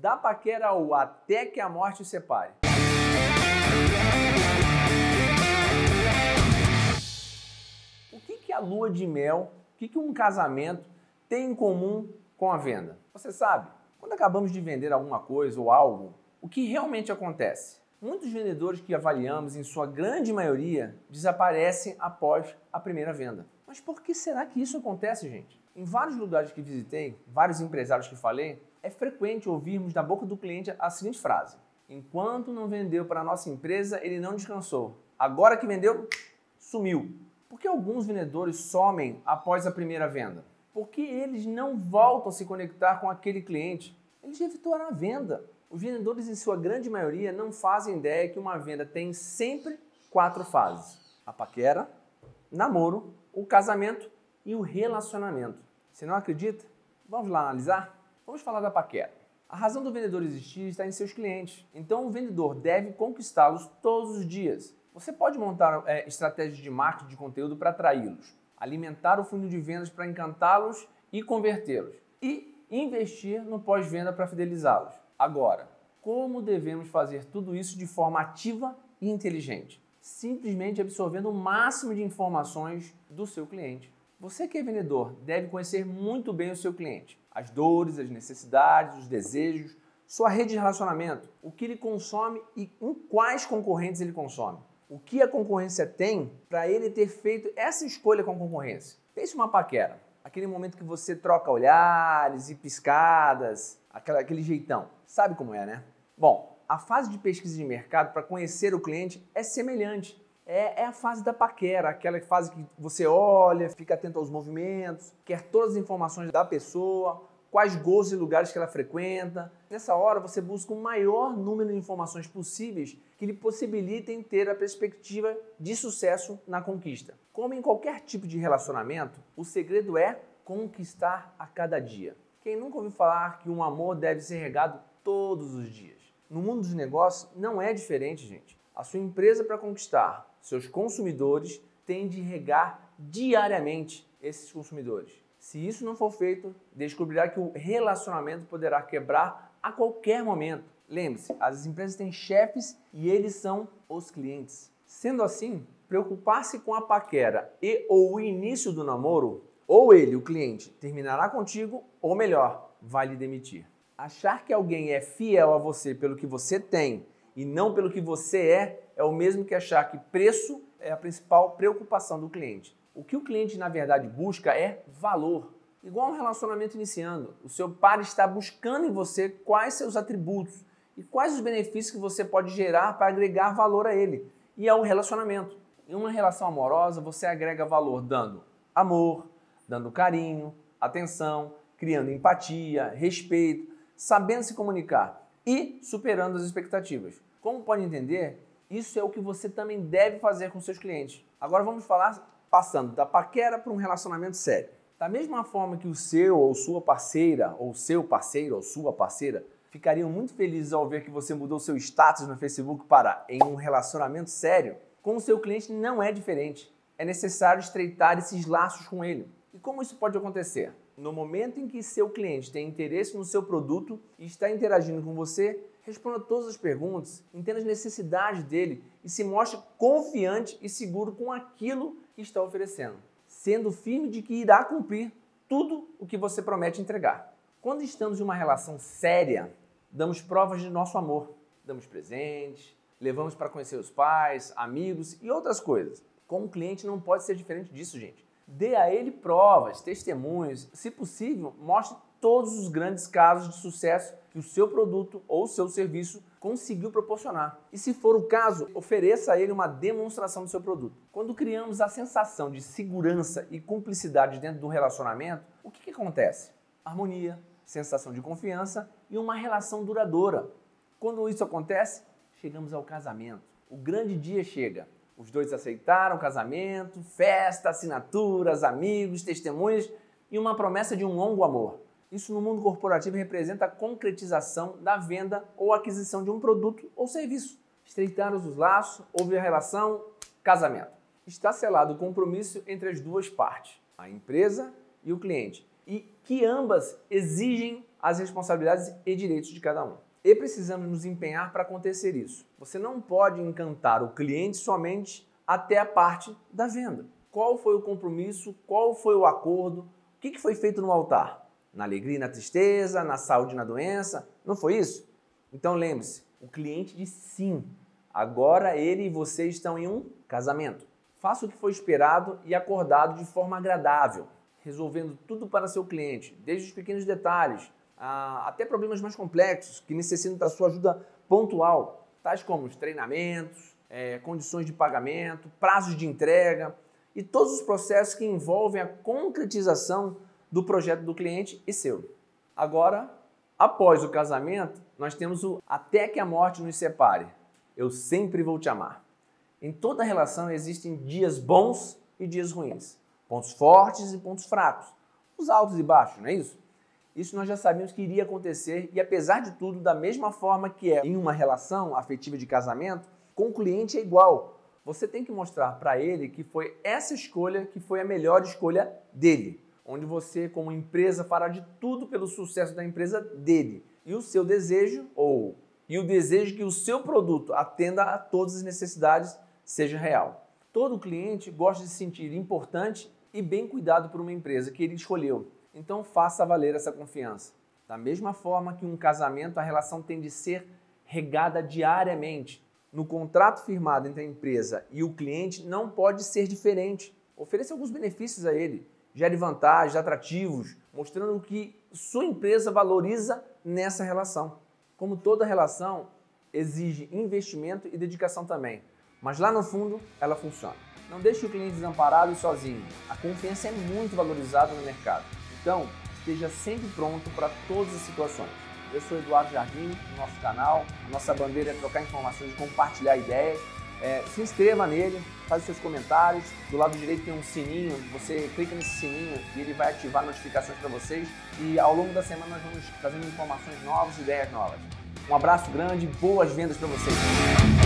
da paquera ao até que a morte separe. O que, que a lua de mel, o que, que um casamento tem em comum com a venda? Você sabe, quando acabamos de vender alguma coisa ou algo, o que realmente acontece? Muitos vendedores que avaliamos, em sua grande maioria, desaparecem após a primeira venda. Mas por que será que isso acontece, gente? Em vários lugares que visitei, vários empresários que falei, é frequente ouvirmos da boca do cliente a seguinte frase: Enquanto não vendeu para a nossa empresa, ele não descansou. Agora que vendeu, sumiu. Por que alguns vendedores somem após a primeira venda? Porque eles não voltam a se conectar com aquele cliente. Eles evitaram a venda. Os vendedores, em sua grande maioria, não fazem ideia que uma venda tem sempre quatro fases: a paquera, namoro, o casamento e o relacionamento. Você não acredita? Vamos lá analisar? Vamos falar da paquera. A razão do vendedor existir está em seus clientes. Então o vendedor deve conquistá-los todos os dias. Você pode montar é, estratégias de marketing de conteúdo para atraí-los, alimentar o funil de vendas para encantá-los e convertê-los, e investir no pós-venda para fidelizá-los. Agora, como devemos fazer tudo isso de forma ativa e inteligente? Simplesmente absorvendo o máximo de informações do seu cliente. Você que é vendedor deve conhecer muito bem o seu cliente, as dores, as necessidades, os desejos, sua rede de relacionamento, o que ele consome e em quais concorrentes ele consome. O que a concorrência tem para ele ter feito essa escolha com a concorrência. Pense uma paquera, aquele momento que você troca olhares e piscadas, aquela, aquele jeitão. Sabe como é, né? Bom, a fase de pesquisa de mercado para conhecer o cliente é semelhante é, é, a fase da paquera, aquela fase que você olha, fica atento aos movimentos, quer todas as informações da pessoa, quais gostos e lugares que ela frequenta. Nessa hora você busca o maior número de informações possíveis que lhe possibilitem ter a perspectiva de sucesso na conquista. Como em qualquer tipo de relacionamento, o segredo é conquistar a cada dia. Quem nunca ouviu falar que um amor deve ser regado todos os dias? No mundo dos negócios não é diferente, gente. A sua empresa para conquistar seus consumidores têm de regar diariamente esses consumidores. Se isso não for feito, descobrirá que o relacionamento poderá quebrar a qualquer momento. Lembre-se, as empresas têm chefes e eles são os clientes. Sendo assim, preocupar-se com a paquera e ou o início do namoro, ou ele, o cliente, terminará contigo, ou melhor, vai lhe demitir. Achar que alguém é fiel a você pelo que você tem e não pelo que você é, é o mesmo que achar que preço é a principal preocupação do cliente. O que o cliente, na verdade, busca é valor. Igual um relacionamento iniciando, o seu par está buscando em você quais seus atributos e quais os benefícios que você pode gerar para agregar valor a ele e ao relacionamento. Em uma relação amorosa, você agrega valor dando amor, dando carinho, atenção, criando empatia, respeito, sabendo se comunicar e superando as expectativas. Como pode entender, isso é o que você também deve fazer com seus clientes. Agora vamos falar passando da paquera para um relacionamento sério. Da mesma forma que o seu ou sua parceira, ou seu parceiro ou sua parceira, ficariam muito felizes ao ver que você mudou seu status no Facebook para em um relacionamento sério, com o seu cliente não é diferente. É necessário estreitar esses laços com ele. E como isso pode acontecer? No momento em que seu cliente tem interesse no seu produto e está interagindo com você, responda todas as perguntas, entenda as necessidades dele e se mostre confiante e seguro com aquilo que está oferecendo, sendo firme de que irá cumprir tudo o que você promete entregar. Quando estamos em uma relação séria, damos provas de nosso amor, damos presentes, levamos para conhecer os pais, amigos e outras coisas. Como cliente não pode ser diferente disso, gente. Dê a ele provas, testemunhos, se possível, mostre todos os grandes casos de sucesso que o seu produto ou seu serviço conseguiu proporcionar. E se for o caso, ofereça a ele uma demonstração do seu produto. Quando criamos a sensação de segurança e cumplicidade dentro do relacionamento, o que, que acontece? Harmonia, sensação de confiança e uma relação duradoura. Quando isso acontece, chegamos ao casamento. O grande dia chega. Os dois aceitaram casamento, festa, assinaturas, amigos, testemunhas e uma promessa de um longo amor. Isso no mundo corporativo representa a concretização da venda ou aquisição de um produto ou serviço. Estreitar os laços, houve a relação, casamento. Está selado o compromisso entre as duas partes, a empresa e o cliente, e que ambas exigem as responsabilidades e direitos de cada um. E precisamos nos empenhar para acontecer isso. Você não pode encantar o cliente somente até a parte da venda. Qual foi o compromisso? Qual foi o acordo? O que foi feito no altar? Na alegria na tristeza, na saúde na doença? Não foi isso? Então lembre-se, o cliente disse sim. Agora ele e você estão em um casamento. Faça o que foi esperado e acordado de forma agradável, resolvendo tudo para seu cliente, desde os pequenos detalhes até problemas mais complexos que necessitam da sua ajuda pontual, tais como os treinamentos, é, condições de pagamento, prazos de entrega e todos os processos que envolvem a concretização do projeto do cliente e seu. Agora, após o casamento, nós temos o até que a morte nos separe. Eu sempre vou te amar. Em toda relação existem dias bons e dias ruins, pontos fortes e pontos fracos, os altos e baixos, não é isso? Isso nós já sabíamos que iria acontecer e apesar de tudo, da mesma forma que é em uma relação afetiva de casamento, com o cliente é igual. Você tem que mostrar para ele que foi essa escolha que foi a melhor escolha dele, onde você como empresa fará de tudo pelo sucesso da empresa dele e o seu desejo ou e o desejo que o seu produto atenda a todas as necessidades seja real. Todo cliente gosta de se sentir importante e bem cuidado por uma empresa que ele escolheu. Então faça valer essa confiança. Da mesma forma que um casamento, a relação tem de ser regada diariamente. No contrato firmado entre a empresa e o cliente não pode ser diferente. Ofereça alguns benefícios a ele, gere vantagens, atrativos, mostrando o que sua empresa valoriza nessa relação. Como toda relação, exige investimento e dedicação também, mas lá no fundo ela funciona. Não deixe o cliente desamparado e sozinho. A confiança é muito valorizada no mercado. Então, esteja sempre pronto para todas as situações. Eu sou Eduardo Jardim, no nosso canal. A nossa bandeira é trocar informações e compartilhar ideias. É, se inscreva nele, os seus comentários. Do lado direito tem um sininho, você clica nesse sininho e ele vai ativar notificações para vocês. E ao longo da semana nós vamos trazendo informações novas, ideias novas. Um abraço grande, boas vendas para vocês.